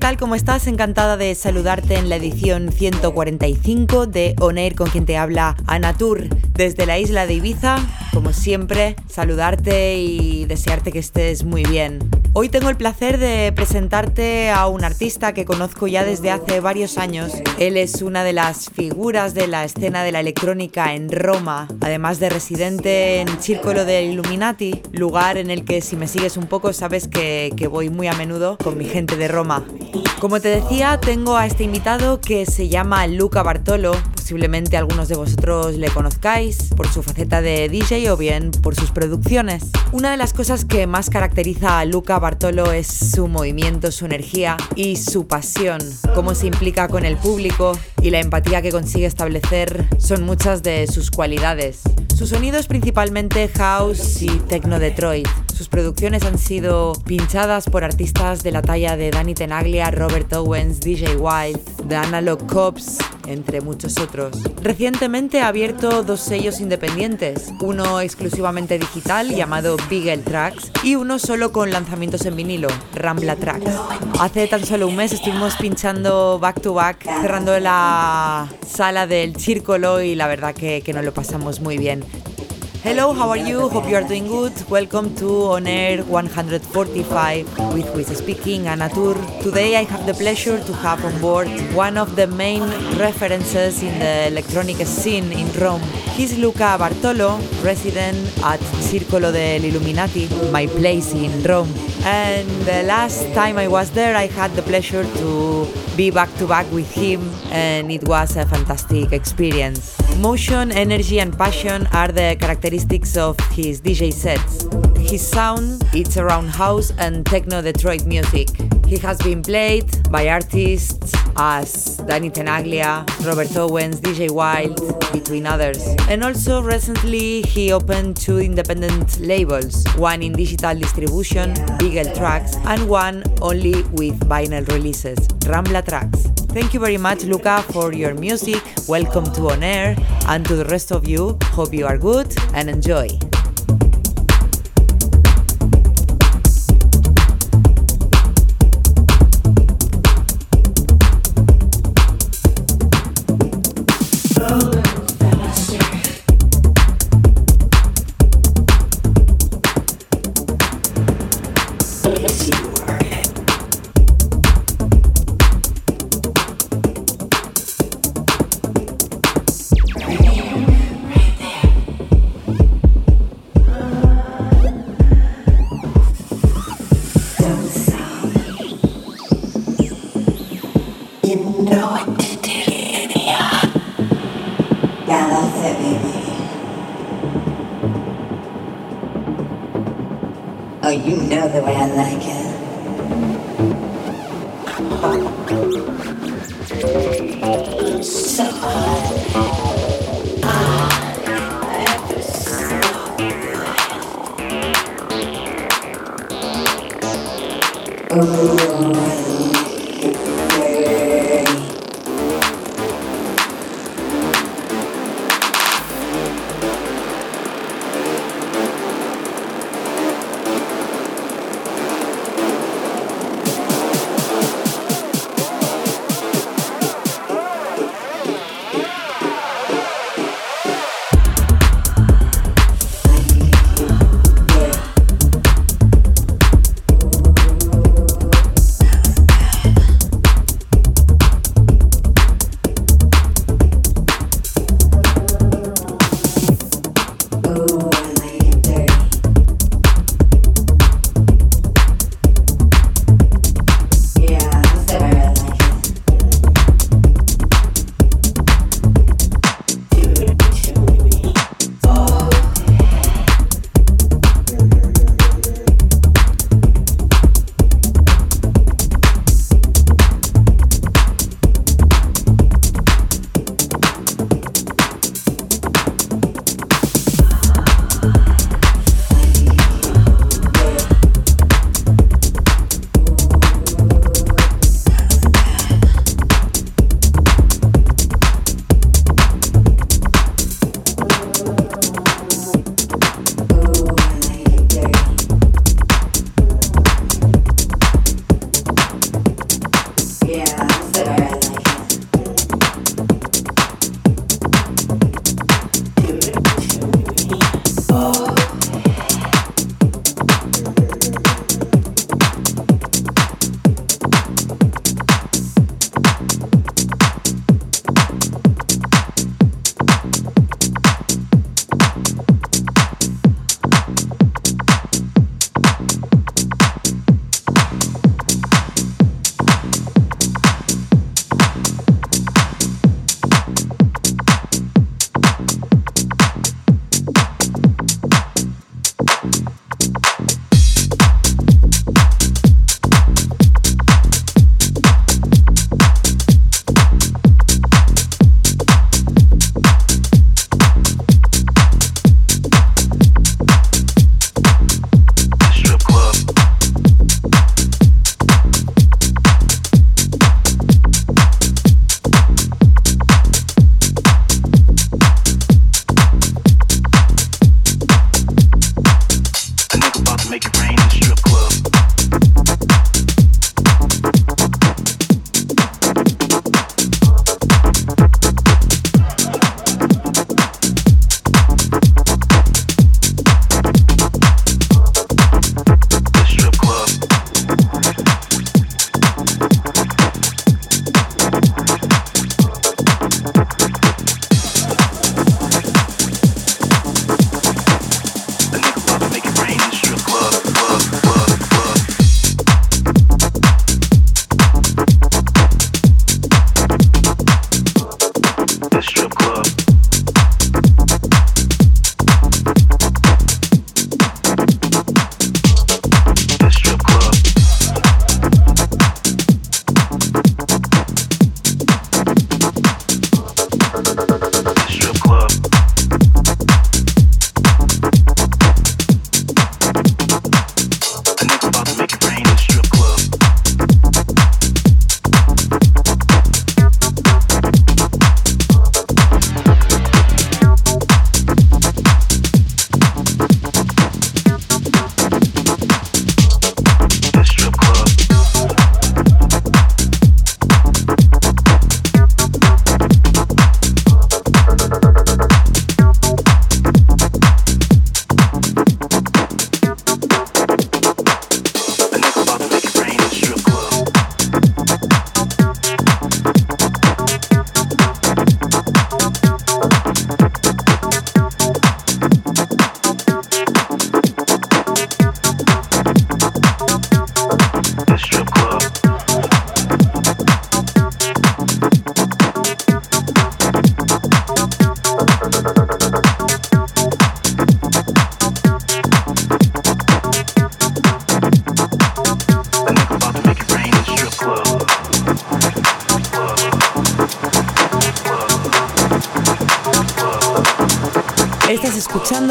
Tal? ¿Cómo estás? Encantada de saludarte en la edición 145 de On Air con quien te habla Anatur desde la isla de Ibiza. Como siempre, saludarte y desearte que estés muy bien. Hoy tengo el placer de presentarte a un artista que conozco ya desde hace varios años. Él es una de las figuras de la escena de la electrónica en Roma, además de residente en Círculo de Illuminati, lugar en el que si me sigues un poco sabes que, que voy muy a menudo con mi gente de Roma. Como te decía, tengo a este invitado que se llama Luca Bartolo. Posiblemente algunos de vosotros le conozcáis por su faceta de DJ o bien por sus producciones. Una de las cosas que más caracteriza a Luca Bartolo es su movimiento, su energía y su pasión. Cómo se implica con el público y la empatía que consigue establecer son muchas de sus cualidades. Su sonido es principalmente house y techno Detroit. Sus producciones han sido pinchadas por artistas de la talla de Danny Tenaglia, Robert Owens, DJ Wild, The Analog Cops, entre muchos otros. Recientemente ha abierto dos sellos independientes, uno exclusivamente digital llamado Beagle Tracks y uno solo con lanzamientos en vinilo, Rambla Tracks. Hace tan solo un mes estuvimos pinchando back to back, cerrando la sala del Círculo y la verdad que, que nos lo pasamos muy bien. Hello, how are you? Hope you are doing good. Welcome to On Air 145 with Quiz Speaking, Anatur. Today I have the pleasure to have on board one of the main references in the electronic scene in Rome. He's Luca Bartolo, resident at Circolo dell'Illuminati, my place in Rome. And the last time I was there, I had the pleasure to be back to back with him, and it was a fantastic experience. Motion, energy, and passion are the characteristics of his DJ sets. His sound it's around house and techno Detroit music. He has been played by artists as Danny Tenaglia, Robert Owens, DJ Wild, between others. And also recently he opened two independent labels, one in digital distribution, Beagle Tracks, and one only with vinyl releases, Rambla Tracks. Thank you very much, Luca, for your music. Welcome to On Air, and to the rest of you, hope you are good and enjoy.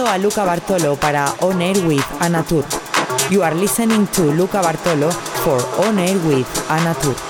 A Luca Bartolo para On Air with Anatur. You are listening to Luca Bartolo for On Air with Anatur.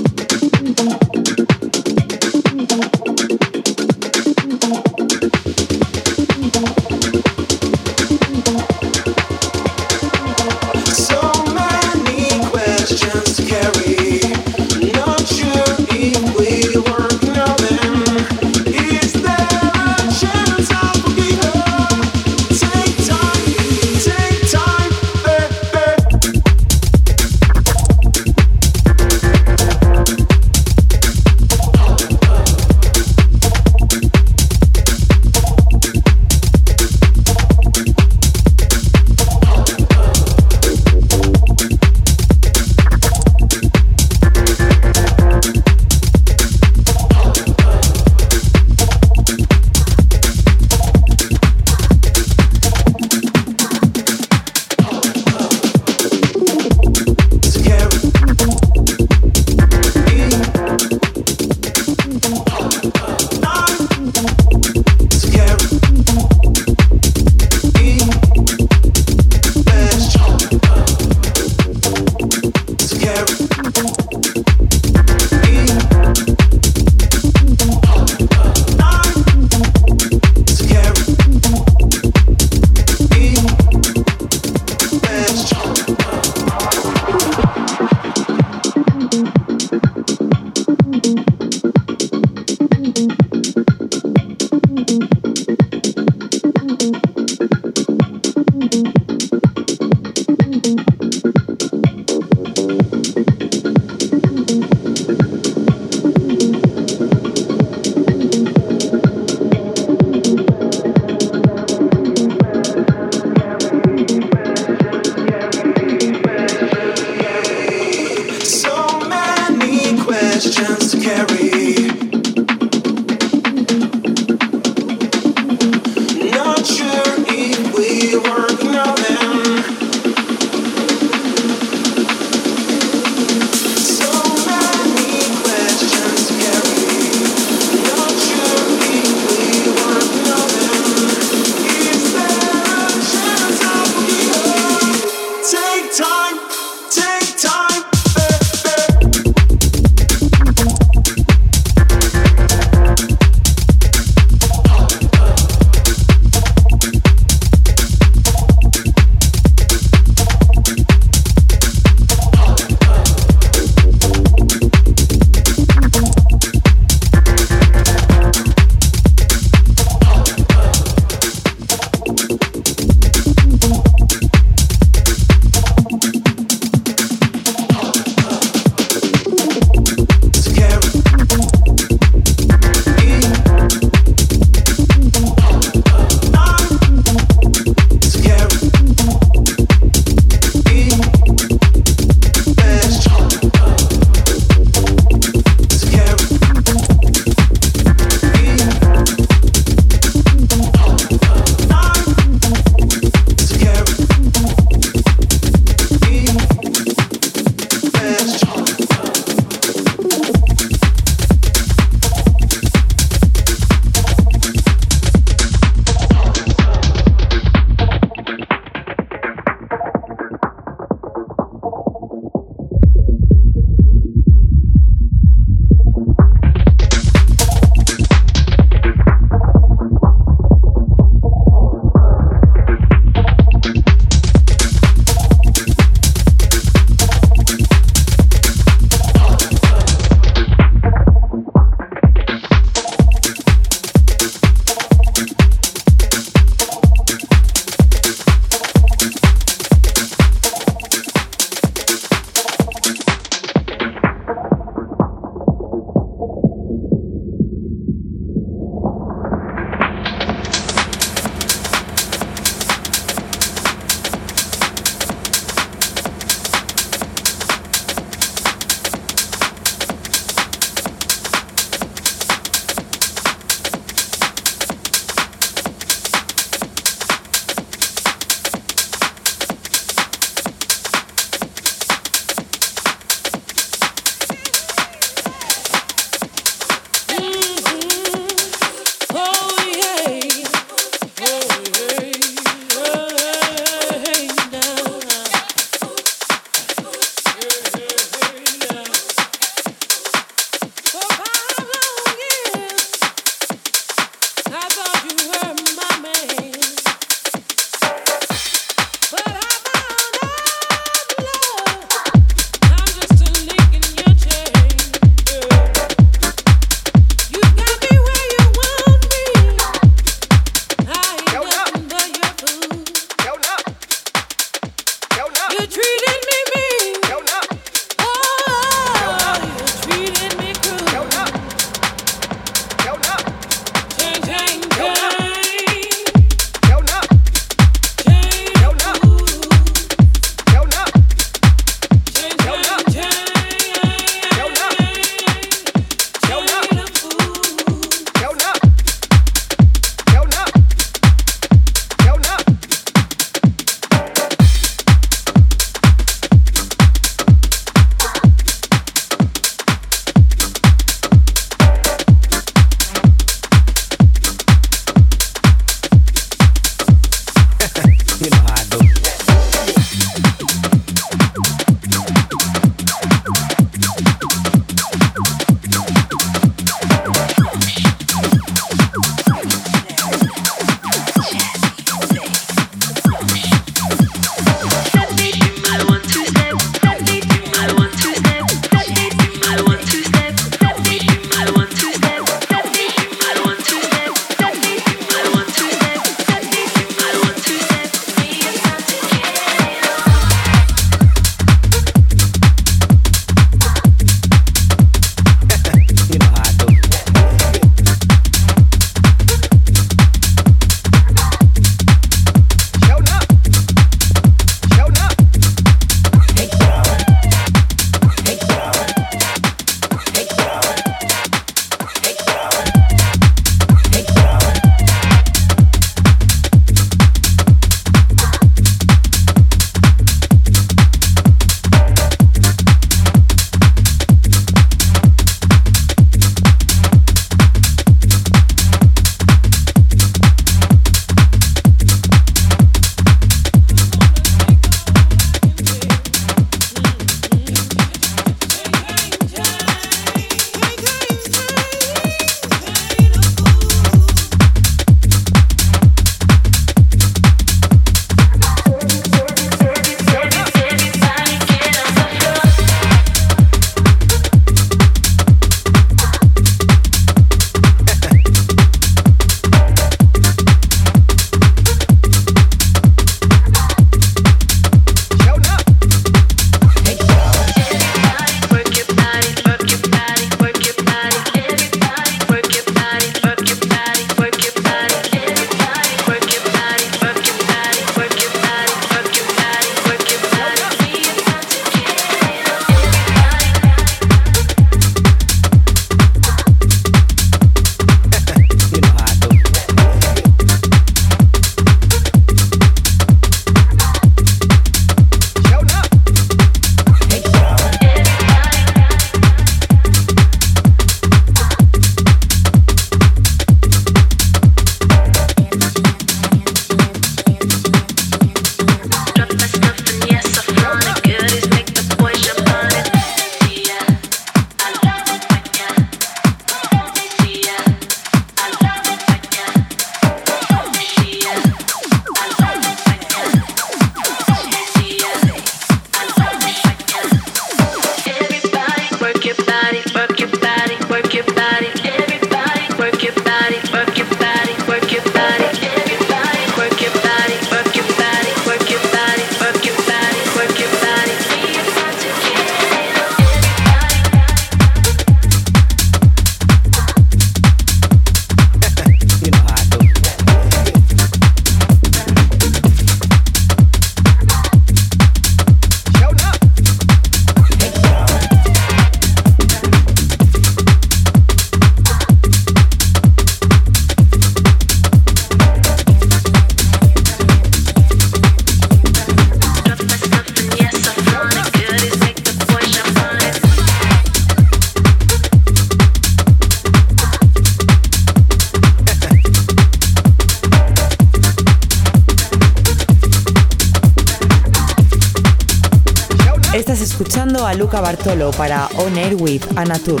Luca Bartolo para On Air with Anatur.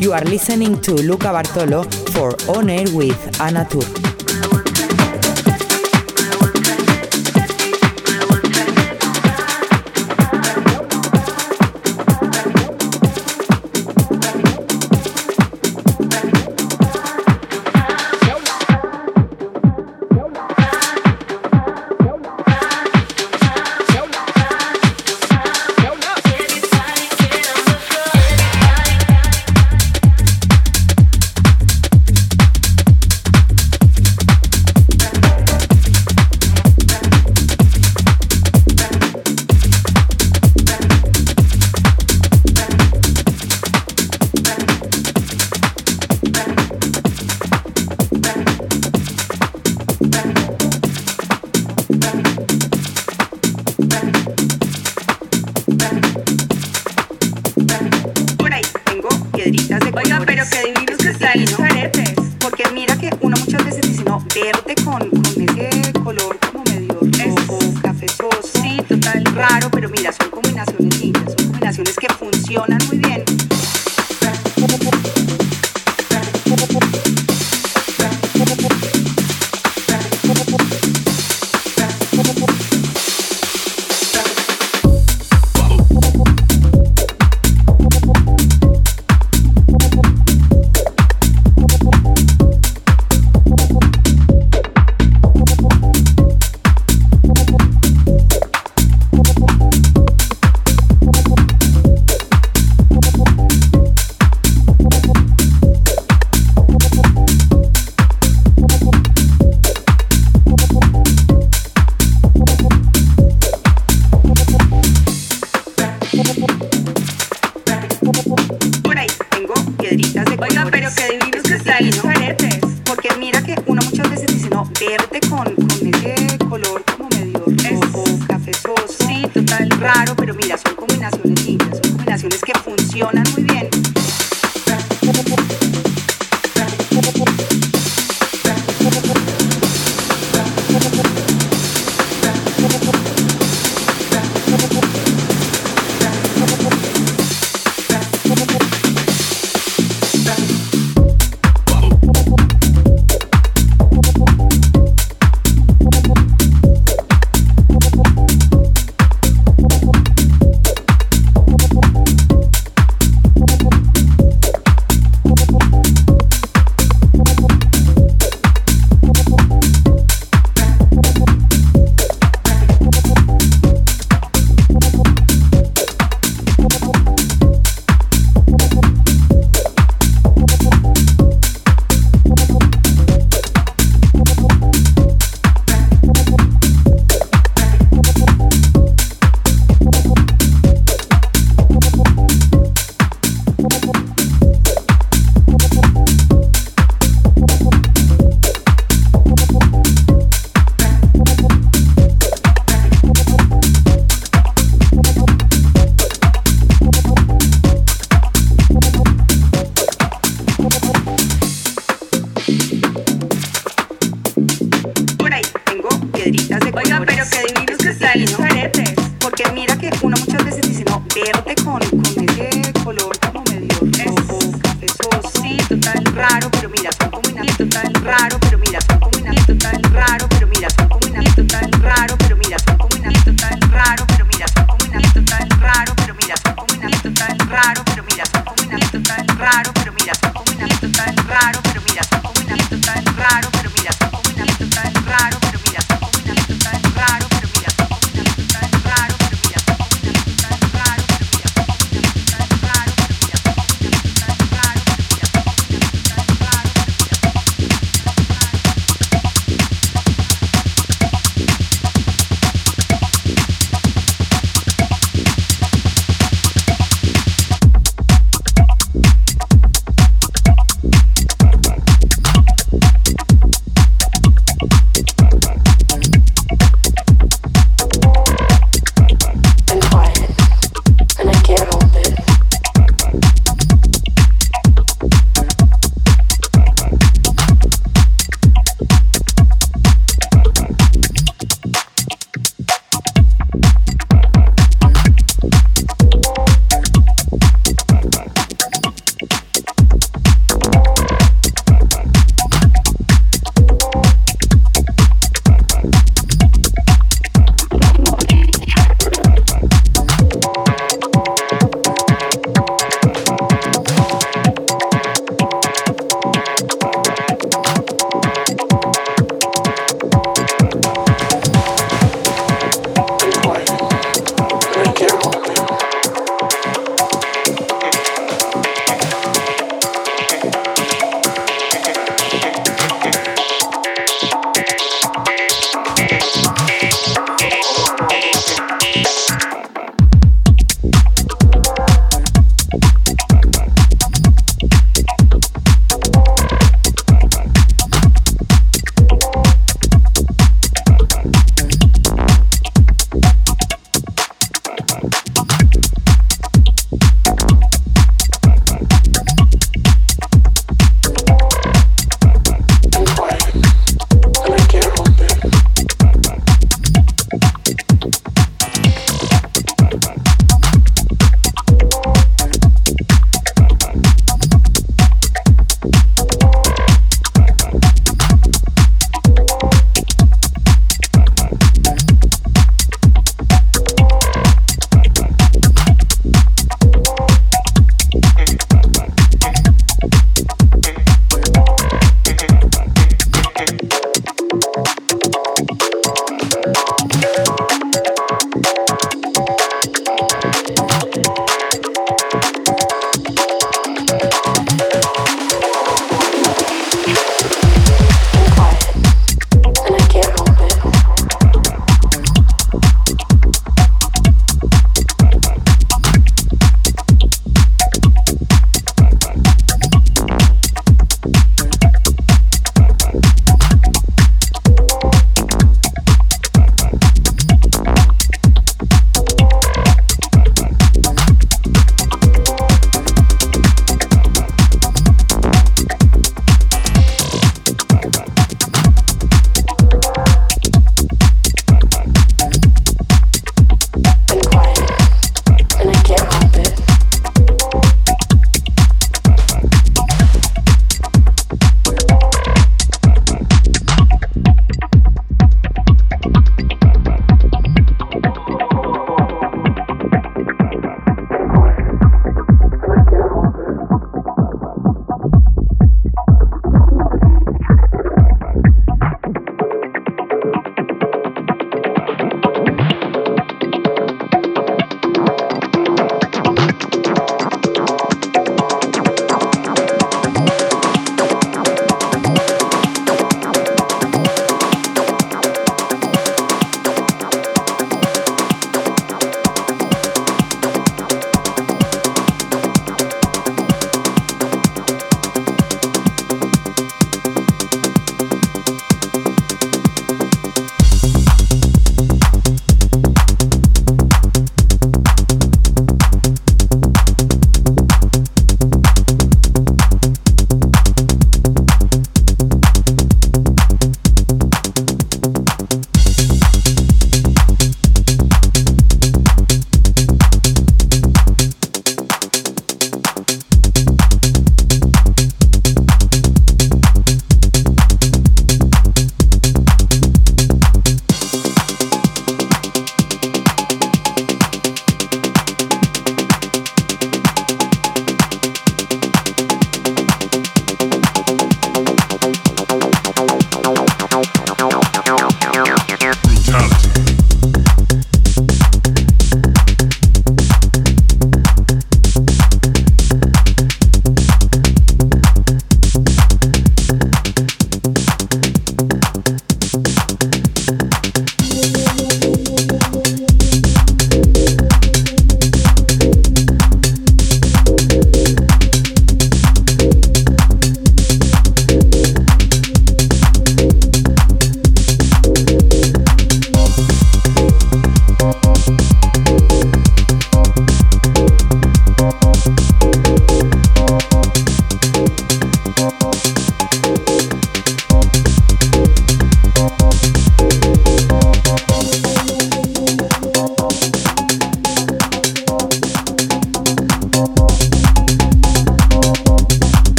You are listening to Luca Bartolo for On Air with Anatur. Oiga, pero qué divino que están los aretes. Porque mira que uno muchas veces dice, no, verde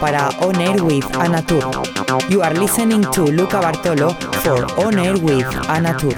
para On Air with Anatur. You are listening to Luca Bartolo for On Air with Anatur.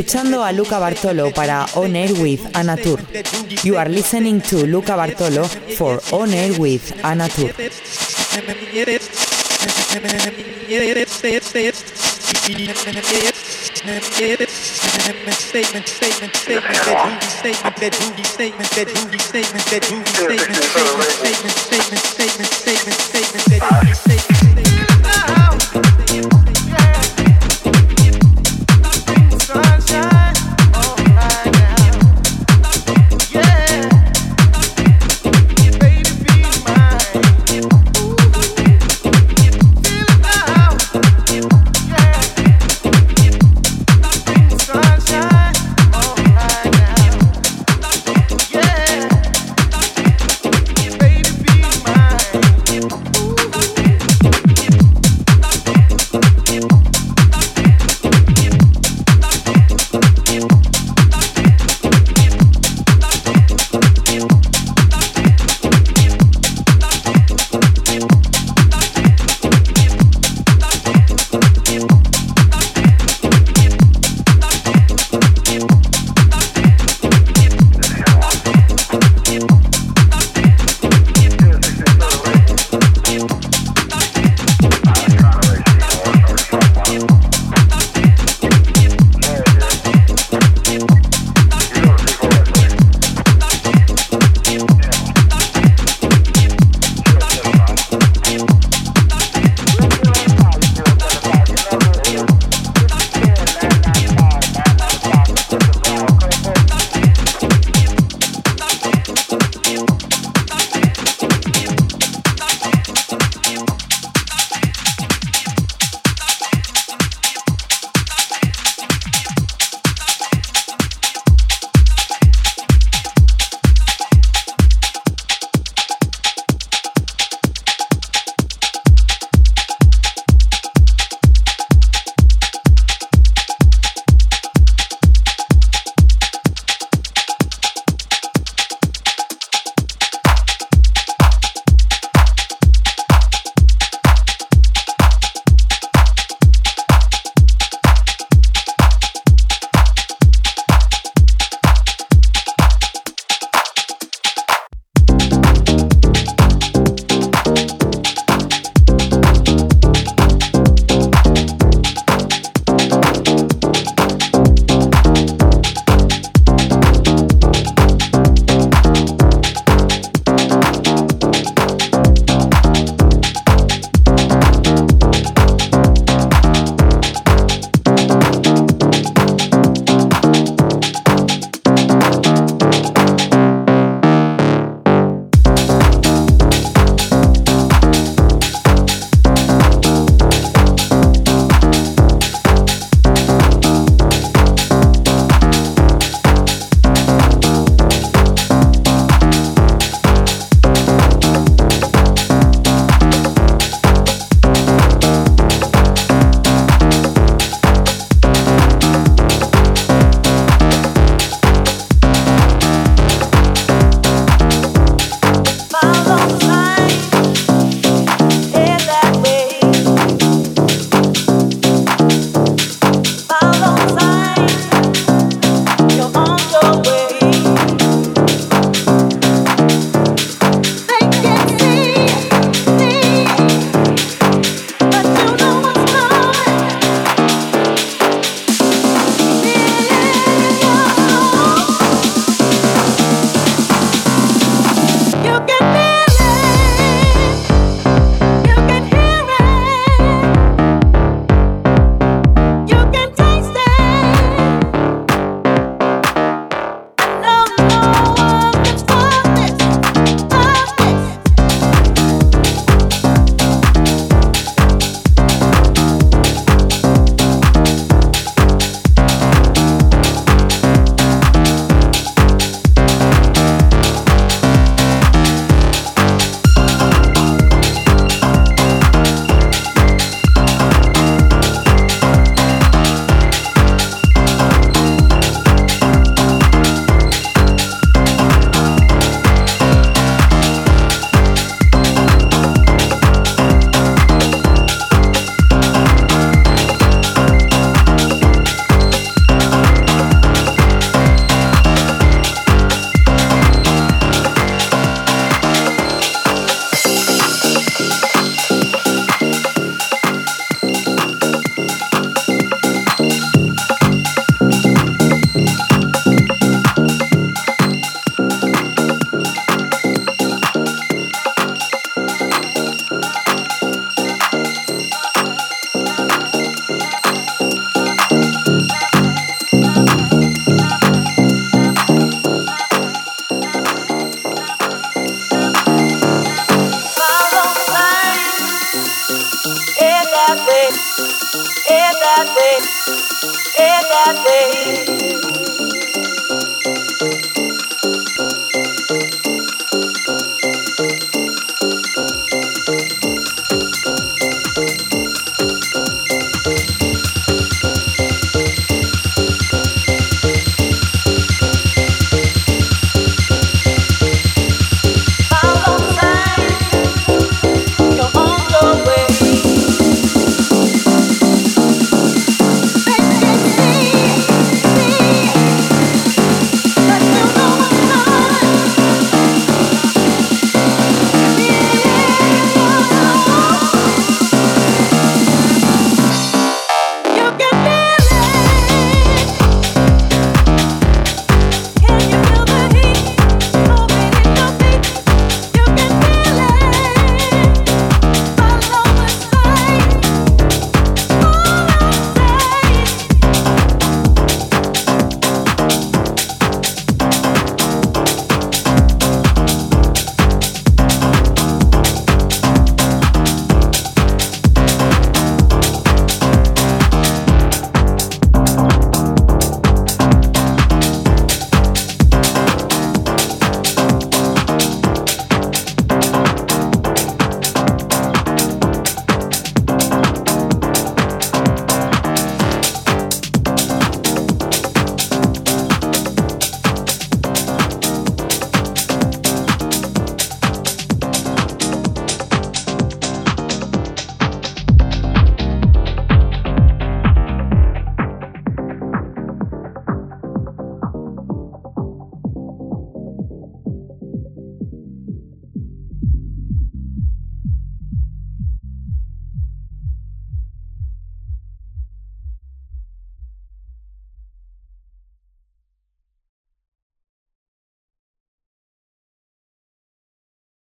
escuchando a Luca Bartolo para On Air with Anatur. You are listening to Luca Bartolo for On Air with Anatur.